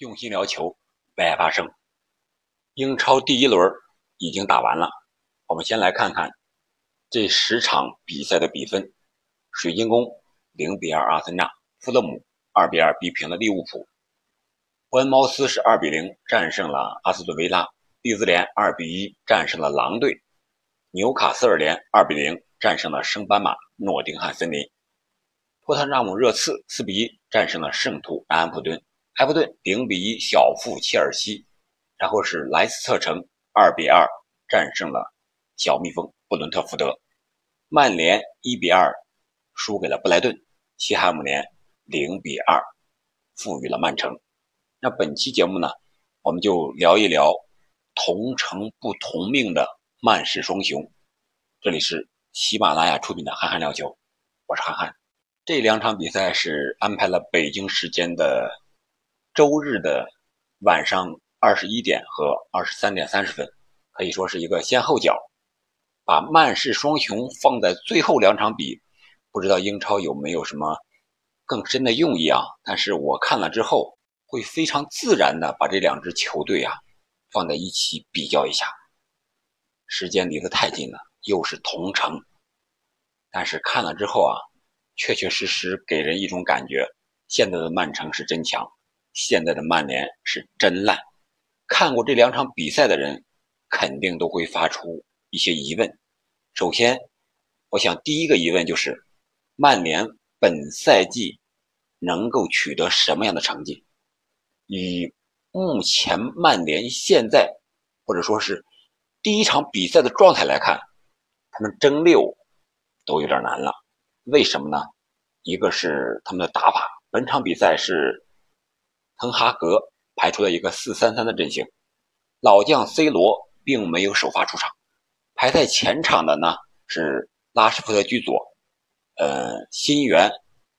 用心聊球，为爱发声。英超第一轮已经打完了，我们先来看看这十场比赛的比分：水晶宫零比二阿森纳，富勒姆二比二逼平了利物浦，伯恩茅斯是二比零战胜了阿斯顿维拉，利兹联二比一战胜了狼队，纽卡斯尔联二比零战胜了升班马诺丁汉森林，托特纳姆热刺四比一战胜了圣徒安普顿。埃弗顿零比一小负切尔西，然后是莱斯特城二比二战胜了小蜜蜂布伦特福德，曼联一比二输给了布莱顿，西汉姆联零比二负于了曼城。那本期节目呢，我们就聊一聊同城不同命的曼市双雄。这里是喜马拉雅出品的《憨憨聊球》，我是憨憨。这两场比赛是安排了北京时间的。周日的晚上二十一点和二十三点三十分，可以说是一个先后脚，把曼市双雄放在最后两场比，不知道英超有没有什么更深的用意啊？但是我看了之后，会非常自然的把这两支球队啊放在一起比较一下。时间离得太近了，又是同城，但是看了之后啊，确确实实给人一种感觉，现在的曼城是真强。现在的曼联是真烂，看过这两场比赛的人肯定都会发出一些疑问。首先，我想第一个疑问就是，曼联本赛季能够取得什么样的成绩？以目前曼联现在或者说是第一场比赛的状态来看，他们争六都有点难了。为什么呢？一个是他们的打法，本场比赛是。滕哈格排出了一个四三三的阵型，老将 C 罗并没有首发出场，排在前场的呢是拉什福德居左，呃，新援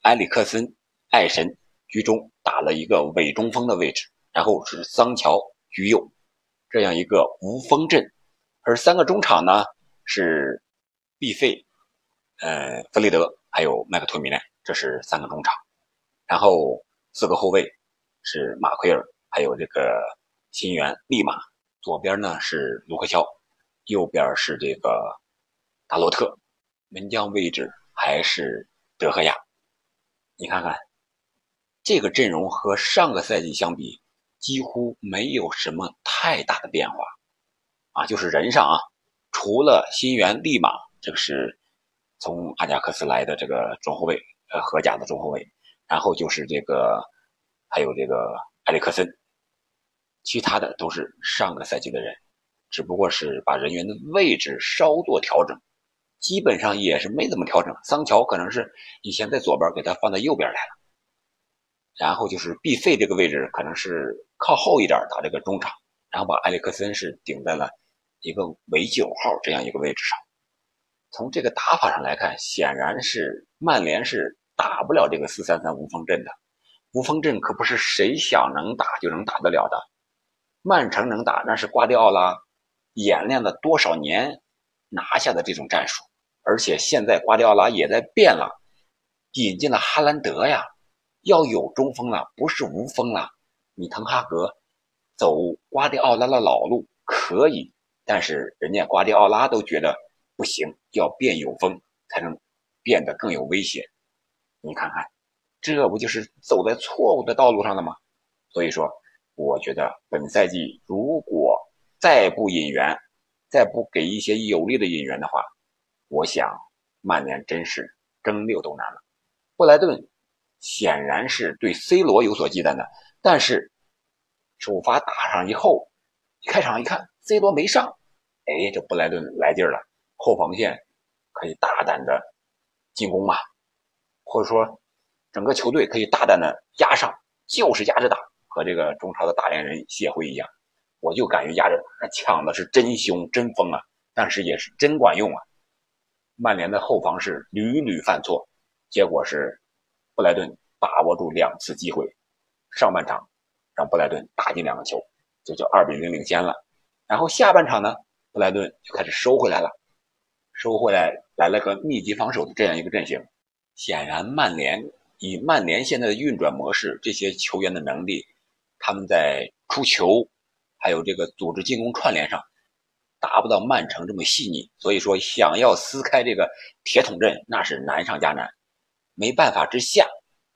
埃里克森、艾神居中打了一个伪中锋的位置，然后是桑乔居右，这样一个无锋阵，而三个中场呢是毕费、呃，弗雷德还有麦克托米奈，这是三个中场，然后四个后卫。是马奎尔，还有这个新援利马，左边呢是卢克肖，右边是这个达洛特，门将位置还是德赫亚。你看看这个阵容和上个赛季相比，几乎没有什么太大的变化啊，就是人上啊，除了新援利马，这个是从阿贾克斯来的这个中后卫，呃，荷甲的中后卫，然后就是这个。还有这个埃里克森，其他的都是上个赛季的人，只不过是把人员的位置稍作调整，基本上也是没怎么调整。桑乔可能是以前在左边，给他放在右边来了，然后就是毕费这个位置可能是靠后一点打这个中场，然后把埃里克森是顶在了一个伪九号这样一个位置上。从这个打法上来看，显然是曼联是打不了这个四三三无锋阵的。无锋阵可不是谁想能打就能打得了的，曼城能打那是瓜迪奥拉演练了多少年拿下的这种战术，而且现在瓜迪奥拉也在变了，引进了哈兰德呀，要有中锋了，不是无锋了。你滕哈格走瓜迪奥拉的老路可以，但是人家瓜迪奥拉都觉得不行，要变有锋才能变得更有威胁。你看看。这不就是走在错误的道路上了吗？所以说，我觉得本赛季如果再不引援，再不给一些有力的引援的话，我想曼联真是争六都难了。布莱顿显然是对 C 罗有所忌惮的，但是首发打上以后，开场一看 C 罗没上，哎，这布莱顿来劲了，后防线可以大胆的进攻嘛，或者说。整个球队可以大胆的压上，就是压着打，和这个中超的大连人协会一样，我就敢于压着，那抢的是真凶真疯啊！但是也是真管用啊！曼联的后防是屡屡犯错，结果是布莱顿把握住两次机会，上半场让布莱顿打进两个球，就叫二比零领先了。然后下半场呢，布莱顿就开始收回来了，收回来来了个密集防守的这样一个阵型，显然曼联。以曼联现在的运转模式，这些球员的能力他们在出球，还有这个组织进攻串联上，达不到曼城这么细腻。所以说，想要撕开这个铁桶阵，那是难上加难。没办法之下，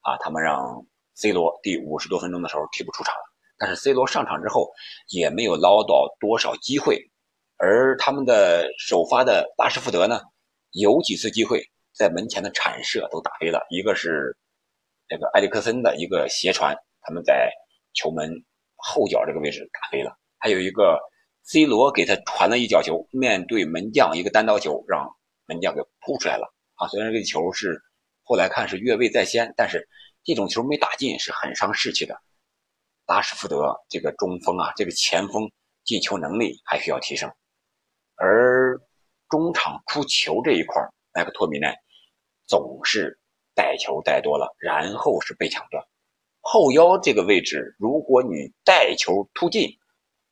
啊，他们让 C 罗第五十多分钟的时候替补出场了。但是 C 罗上场之后，也没有捞到多少机会。而他们的首发的拉什福德呢，有几次机会在门前的铲射都打飞了，一个是这个埃里克森的一个斜传，他们在球门后脚这个位置打飞了；还有一个 C 罗给他传了一脚球，面对门将一个单刀球，让门将给扑出来了。啊，虽然这个球是后来看是越位在先，但是这种球没打进是很伤士气的。拉什福德这个中锋啊，这个前锋进球能力还需要提升。而中场出球这一块，麦克托米奈总是带球带多了，然后是被抢断。后腰这个位置，如果你带球突进，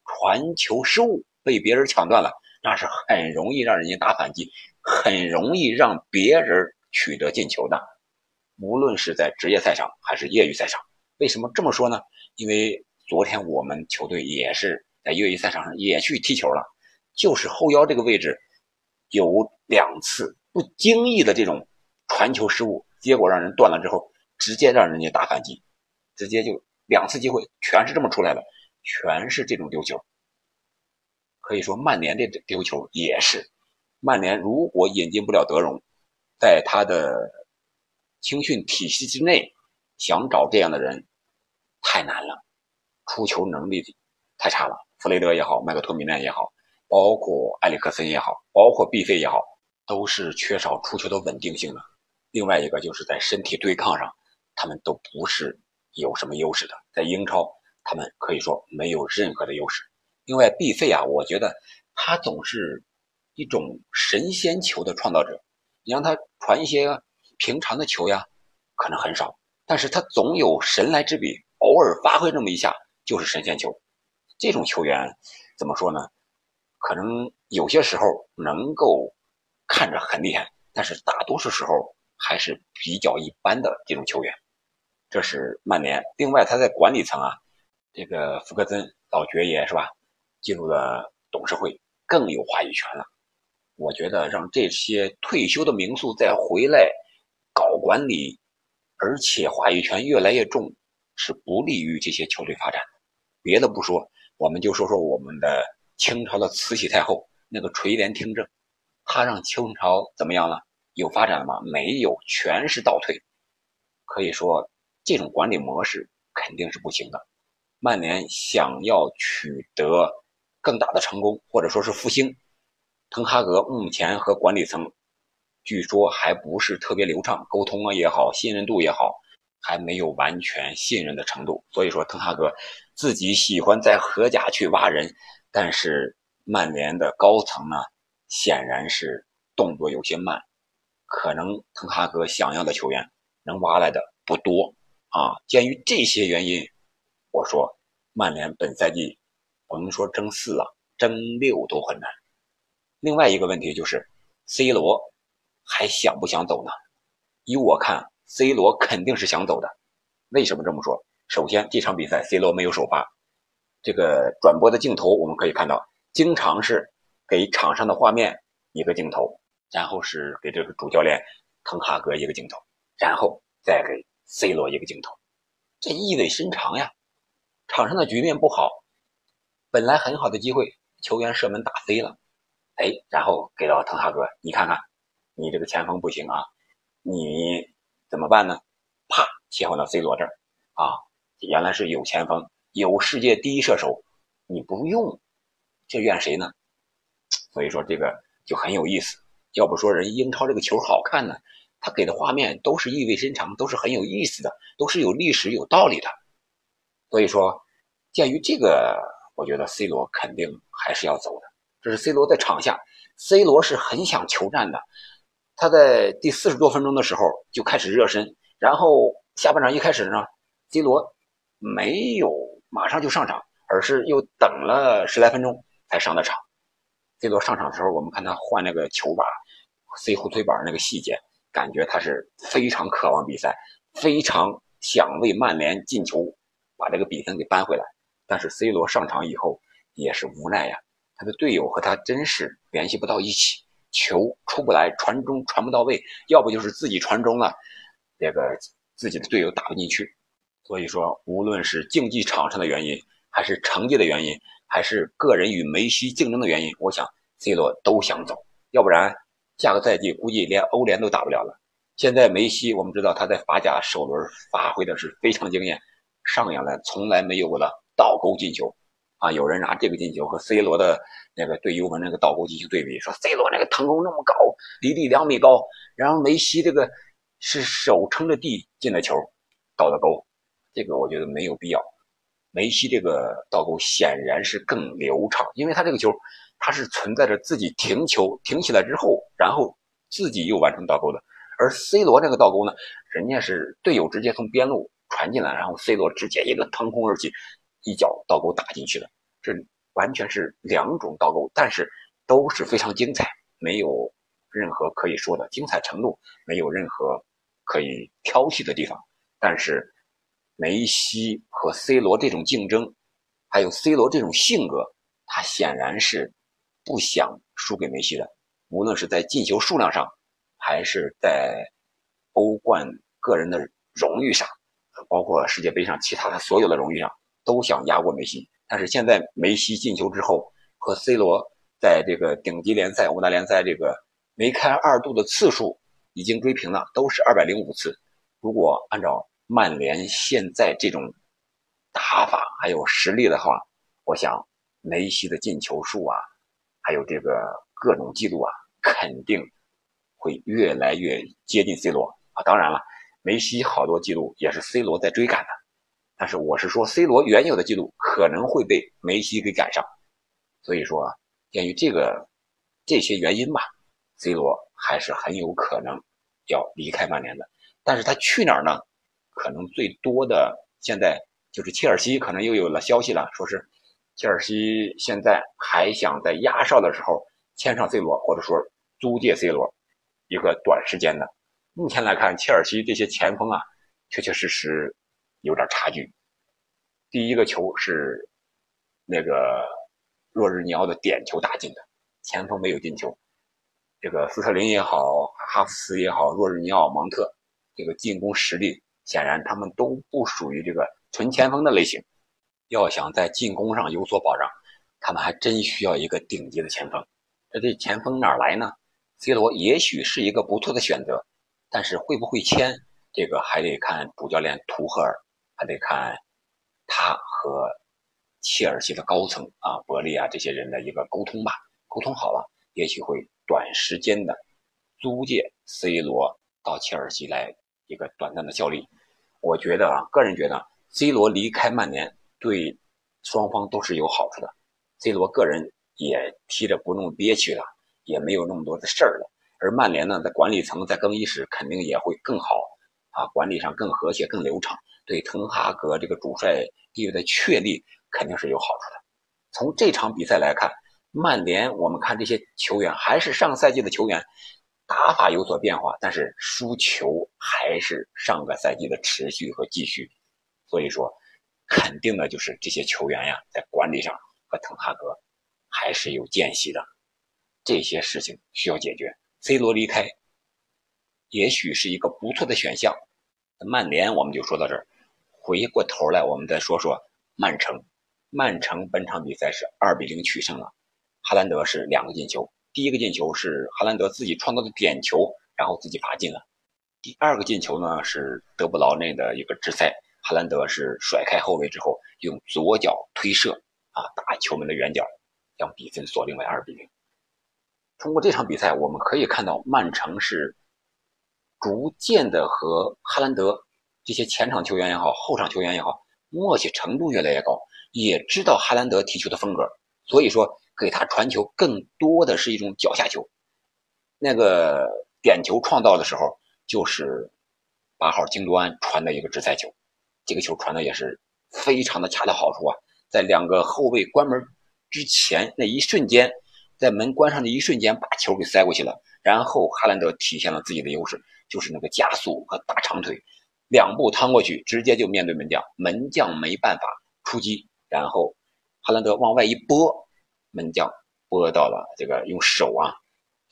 传球失误被别人抢断了，那是很容易让人家打反击，很容易让别人取得进球的。无论是在职业赛场还是业余赛场，为什么这么说呢？因为昨天我们球队也是在业余赛场上也去踢球了。就是后腰这个位置，有两次不经意的这种传球失误，结果让人断了之后，直接让人家打反击，直接就两次机会全是这么出来的，全是这种丢球。可以说曼联的丢球也是，曼联如果引进不了德容，在他的青训体系之内，想找这样的人太难了，出球能力太差了。弗雷德也好，麦克托米奈也好。包括埃里克森也好，包括毕费也好，都是缺少出球的稳定性的。另外一个就是在身体对抗上，他们都不是有什么优势的。在英超，他们可以说没有任何的优势。另外，毕费啊，我觉得他总是一种神仙球的创造者。你让他传一些平常的球呀，可能很少，但是他总有神来之笔，偶尔发挥这么一下就是神仙球。这种球员怎么说呢？可能有些时候能够看着很厉害，但是大多数时候还是比较一般的这种球员。这是曼联。另外，他在管理层啊，这个福克森老爵爷是吧？进入了董事会，更有话语权了。我觉得让这些退休的名宿再回来搞管理，而且话语权越来越重，是不利于这些球队发展的。别的不说，我们就说说我们的。清朝的慈禧太后那个垂帘听政，她让清朝怎么样了？有发展了吗？没有，全是倒退。可以说，这种管理模式肯定是不行的。曼联想要取得更大的成功，或者说是复兴，滕哈格目前和管理层据说还不是特别流畅，沟通啊也好，信任度也好，还没有完全信任的程度。所以说，滕哈格自己喜欢在荷甲去挖人。但是曼联的高层呢，显然是动作有些慢，可能滕哈格想要的球员能挖来的不多啊。鉴于这些原因，我说曼联本赛季甭说争四了，争六都很难。另外一个问题就是 C 罗还想不想走呢？依我看，C 罗肯定是想走的。为什么这么说？首先，这场比赛 C 罗没有首发。这个转播的镜头，我们可以看到，经常是给场上的画面一个镜头，然后是给这个主教练滕哈格一个镜头，然后再给 C 罗一个镜头，这意味深长呀。场上的局面不好，本来很好的机会，球员射门打飞了，哎，然后给到滕哈格，你看看，你这个前锋不行啊，你怎么办呢？啪，切换到 C 罗这儿啊，原来是有前锋。有世界第一射手，你不用，这怨谁呢？所以说这个就很有意思。要不说人英超这个球好看呢，他给的画面都是意味深长，都是很有意思的，都是有历史、有道理的。所以说，鉴于这个，我觉得 C 罗肯定还是要走的。这是 C 罗在场下，C 罗是很想求战的。他在第四十多分钟的时候就开始热身，然后下半场一开始呢，C 罗没有。马上就上场，而是又等了十来分钟才上的场。C 罗上场的时候，我们看他换那个球把、塞后腿板那个细节，感觉他是非常渴望比赛，非常想为曼联进球把这个比分给扳回来。但是 C 罗上场以后也是无奈呀，他的队友和他真是联系不到一起，球出不来，传中传不到位，要不就是自己传中了，这个自己的队友打不进去。所以说，无论是竞技场上的原因，还是成绩的原因，还是个人与梅西竞争的原因，我想 C 罗都想走，要不然下个赛季估计连欧联都打不了了。现在梅西，我们知道他在法甲首轮发挥的是非常惊艳，上演了从来没有过的倒钩进球，啊，有人拿这个进球和 C 罗的那个对尤文那个倒钩进球对比，说 C 罗那个腾空那么高，离地两米高，然后梅西这个是手撑着地进的球，倒的钩，这个我觉得没有必要。梅西这个倒钩显然是更流畅，因为他这个球他是存在着自己停球停起来之后，然后自己又完成倒钩的。而 C 罗这个倒钩呢，人家是队友直接从边路传进来，然后 C 罗直接一个腾空而起，一脚倒钩打进去的，这完全是两种倒钩，但是都是非常精彩，没有任何可以说的精彩程度，没有任何可以挑剔的地方。但是梅西和 C 罗这种竞争，还有 C 罗这种性格，他显然是不想输给梅西的，无论是在进球数量上。还是在欧冠个人的荣誉上，包括世界杯上其他的所有的荣誉上，都想压过梅西。但是现在梅西进球之后，和 C 罗在这个顶级联赛五大联赛这个梅开二度的次数已经追平了，都是二百零五次。如果按照曼联现在这种打法还有实力的话，我想梅西的进球数啊，还有这个各种记录啊，肯定。会越来越接近 C 罗啊！当然了，梅西好多记录也是 C 罗在追赶的，但是我是说，C 罗原有的记录可能会被梅西给赶上。所以说，鉴于这个这些原因吧，C 罗还是很有可能要离开曼联的。但是他去哪儿呢？可能最多的现在就是切尔西，可能又有了消息了，说是切尔西现在还想在压哨的时候签上 C 罗，或者说租借 C 罗。一个短时间的，目前来看，切尔西这些前锋啊，确确实实有点差距。第一个球是那个若日尼奥的点球打进的，前锋没有进球。这个斯特林也好，哈弗斯也好，若日尼奥、芒特，这个进攻实力显然他们都不属于这个纯前锋的类型。要想在进攻上有所保障，他们还真需要一个顶级的前锋。这这前锋哪来呢？C 罗也许是一个不错的选择，但是会不会签，这个还得看主教练图赫尔，还得看他和切尔西的高层啊，伯利啊这些人的一个沟通吧。沟通好了，也许会短时间的租借 C 罗到切尔西来一个短暂的效力。我觉得啊，个人觉得 C 罗离开曼联对双方都是有好处的。C 罗个人也踢着不那么憋屈了。也没有那么多的事儿了，而曼联呢，在管理层在更衣室肯定也会更好啊，管理上更和谐、更流畅，对滕哈格这个主帅地位的确立肯定是有好处的。从这场比赛来看，曼联我们看这些球员还是上赛季的球员，打法有所变化，但是输球还是上个赛季的持续和继续，所以说，肯定的就是这些球员呀，在管理上和滕哈格还是有间隙的。这些事情需要解决。C 罗离开，也许是一个不错的选项。曼联我们就说到这儿，回过头来我们再说说曼城。曼城本场比赛是二比零取胜了，哈兰德是两个进球。第一个进球是哈兰德自己创造的点球，然后自己罚进了。第二个进球呢是德布劳内的一个直塞，哈兰德是甩开后卫之后用左脚推射啊，打球门的远角，将比分锁定为二比零。通过这场比赛，我们可以看到曼城是逐渐的和哈兰德这些前场球员也好，后场球员也好，默契程度越来越高，也知道哈兰德踢球的风格，所以说给他传球更多的是一种脚下球。那个点球创造的时候，就是八号京多安传的一个直塞球，这个球传的也是非常的恰到好处啊，在两个后卫关门之前那一瞬间。在门关上的一瞬间，把球给塞过去了。然后哈兰德体现了自己的优势，就是那个加速和大长腿，两步趟过去，直接就面对门将，门将没办法出击，然后哈兰德往外一拨，门将拨到了这个用手啊，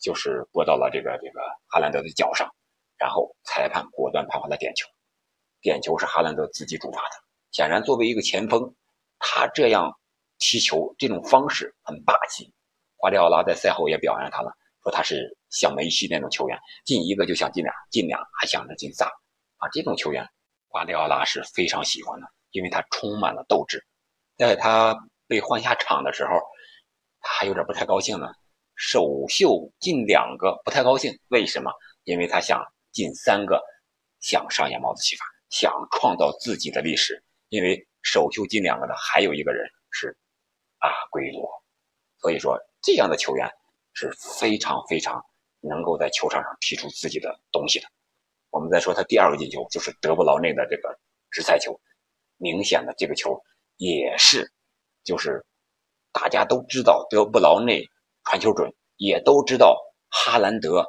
就是拨到了这个这个哈兰德的脚上，然后裁判果断判罚了点球，点球是哈兰德自己主罚的。显然，作为一个前锋，他这样踢球这种方式很霸气。瓜迪奥拉在赛后也表扬他了，说他是像梅西那种球员，进一个就想进俩，进俩还想着进仨啊！这种球员，瓜迪奥拉是非常喜欢的，因为他充满了斗志。在他被换下场的时候，他还有点不太高兴呢。首秀进两个不太高兴，为什么？因为他想进三个，想上演帽子戏法，想创造自己的历史。因为首秀进两个的还有一个人是阿圭罗，所以说这样的球员是非常非常能够在球场上踢出自己的东西的。我们再说他第二个进球，就是德布劳内的这个直塞球，明显的这个球也是，就是大家都知道德布劳内传球准，也都知道哈兰德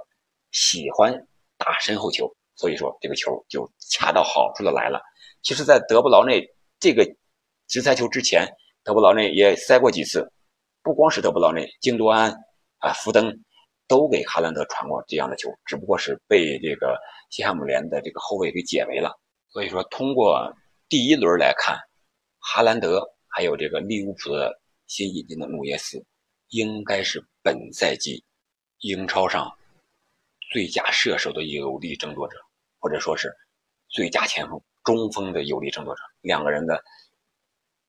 喜欢打身后球，所以说这个球就恰到好处的来了。其实，在德布劳内这个直塞球之前，德布劳内也塞过几次。不光是德布劳内，京多安啊、福登都给哈兰德传过这样的球，只不过是被这个西汉姆联的这个后卫给解围了。所以说，通过第一轮来看，哈兰德还有这个利物浦的新引进的努涅斯，应该是本赛季英超上最佳射手的有力争夺者，或者说是最佳前锋。中锋的有力争夺者，两个人的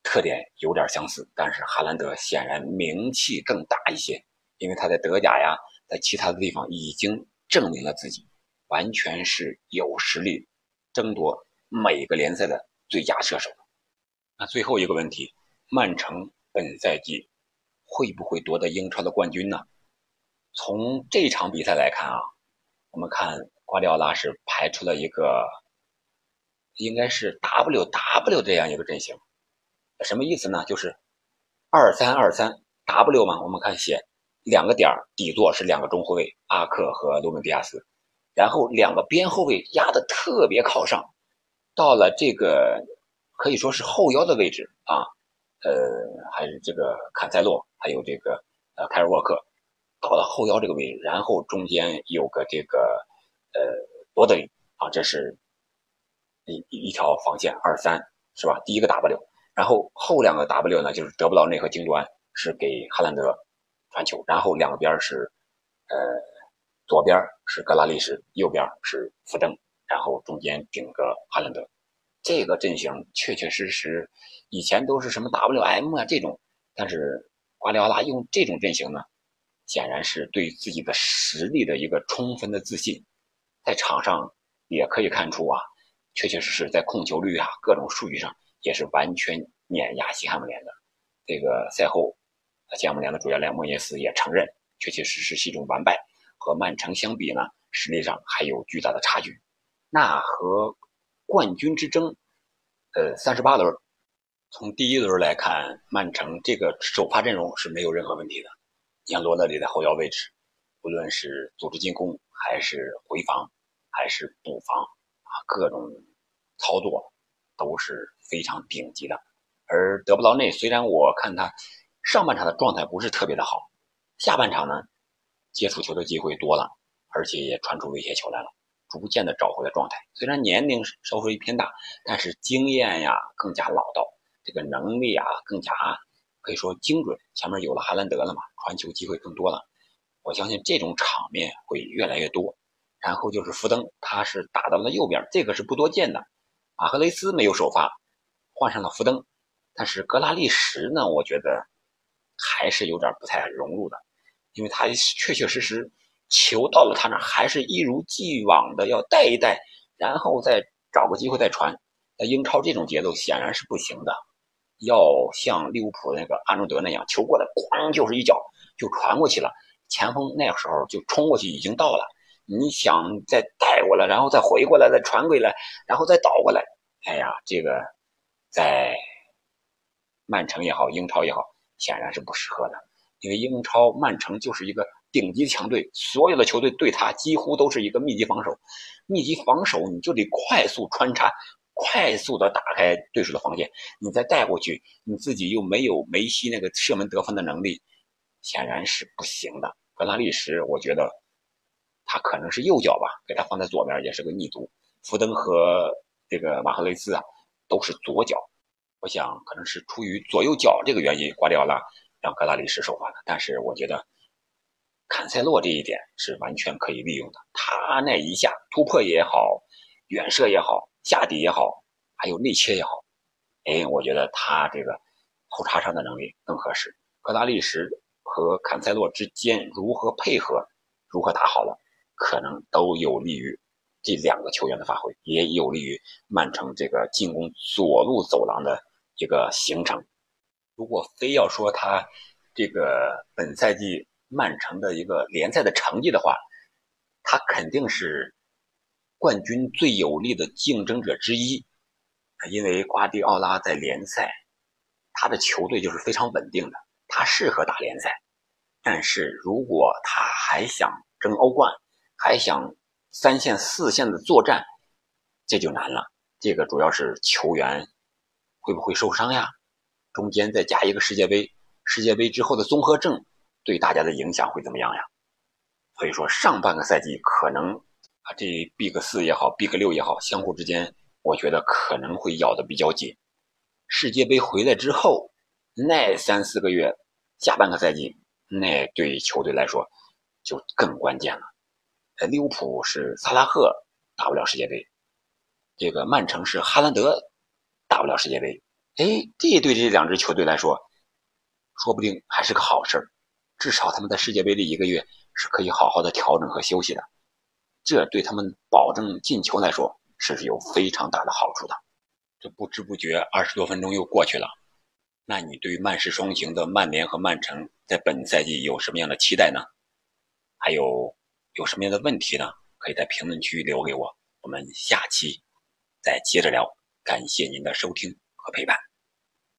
特点有点相似，但是哈兰德显然名气更大一些，因为他在德甲呀，在其他的地方已经证明了自己，完全是有实力争夺每个联赛的最佳射手。那最后一个问题，曼城本赛季会不会夺得英超的冠军呢？从这场比赛来看啊，我们看瓜迪奥拉是排出了一个。应该是 W W 这样一个阵型，什么意思呢？就是二三二三 W 嘛。我们看写两个点底座是两个中后卫阿克和罗门迪亚斯，然后两个边后卫压的特别靠上，到了这个可以说是后腰的位置啊，呃，还是这个坎塞洛，还有这个呃凯尔沃克，到了后腰这个位置，然后中间有个这个呃罗德里啊，这是。一一条防线二三是吧？第一个 W，然后后两个 W 呢，就是德布劳内和京端是给哈兰德传球，然后两个边是呃左边是格拉利什，右边是福登，然后中间顶个哈兰德。这个阵型确确实实以前都是什么 WM 啊这种，但是瓜迪奥拉用这种阵型呢，显然是对自己的实力的一个充分的自信，在场上也可以看出啊。确确实实在控球率啊，各种数据上也是完全碾压西汉姆联的。这个赛后，西汉姆联的主教练莫耶斯也承认，确确实实是一种完败。和曼城相比呢，实力上还有巨大的差距。那和冠军之争，呃，三十八轮，从第一轮来看，曼城这个首发阵容是没有任何问题的。像罗德里的后腰位置，无论是组织进攻，还是回防，还是补防啊。各种操作都是非常顶级的，而德布劳内虽然我看他上半场的状态不是特别的好，下半场呢接触球的机会多了，而且也传出威胁球来了，逐渐的找回了状态。虽然年龄稍微偏大，但是经验呀更加老道，这个能力啊更加可以说精准。前面有了哈兰德了嘛，传球机会更多了，我相信这种场面会越来越多。然后就是福登，他是打到了右边，这个是不多见的。马赫雷斯没有首发，换上了福登，但是格拉利什呢，我觉得还是有点不太融入的，因为他确确实实球到了他那还是一如既往的要带一带，然后再找个机会再传。在英超这种节奏显然是不行的，要像利物浦那个阿诺德那样，球过来咣就是一脚就传过去了，前锋那个时候就冲过去已经到了。你想再带过来，然后再回过来，再传回来，然后再倒过来，哎呀，这个在曼城也好，英超也好，显然是不适合的。因为英超曼城就是一个顶级强队，所有的球队对他几乎都是一个密集防守。密集防守，你就得快速穿插，快速的打开对手的防线，你再带过去，你自己又没有梅西那个射门得分的能力，显然是不行的。格拉利什，我觉得他可能是右脚吧，给他放在左边也是个逆足。福登和这个马赫雷斯啊，都是左脚。我想可能是出于左右脚这个原因，瓜迪奥拉让格拉利什首发的。但是我觉得坎塞洛这一点是完全可以利用的。他那一下突破也好，远射也好，下底也好，还有内切也好，哎，我觉得他这个后插上的能力更合适。格拉利什和坎塞洛之间如何配合，如何打好了，可能都有利于。这两个球员的发挥也有利于曼城这个进攻左路走廊的一个形成。如果非要说他这个本赛季曼城的一个联赛的成绩的话，他肯定是冠军最有力的竞争者之一。因为瓜迪奥拉在联赛，他的球队就是非常稳定的，他适合打联赛。但是如果他还想争欧冠，还想三线、四线的作战，这就难了。这个主要是球员会不会受伤呀？中间再加一个世界杯，世界杯之后的综合症对大家的影响会怎么样呀？所以说，上半个赛季可能啊，这 Big 四也好，Big 六也好，相互之间，我觉得可能会咬得比较紧。世界杯回来之后，那三四个月，下半个赛季，那对球队来说就更关键了。呃，利物浦是萨拉赫打不了世界杯，这个曼城是哈兰德打不了世界杯。哎，这对这两支球队来说，说不定还是个好事儿，至少他们在世界杯这一个月是可以好好的调整和休息的，这对他们保证进球来说是有非常大的好处的。这不知不觉二十多分钟又过去了，那你对曼市双雄的曼联和曼城在本赛季有什么样的期待呢？还有？有什么样的问题呢？可以在评论区留给我，我们下期再接着聊。感谢您的收听和陪伴。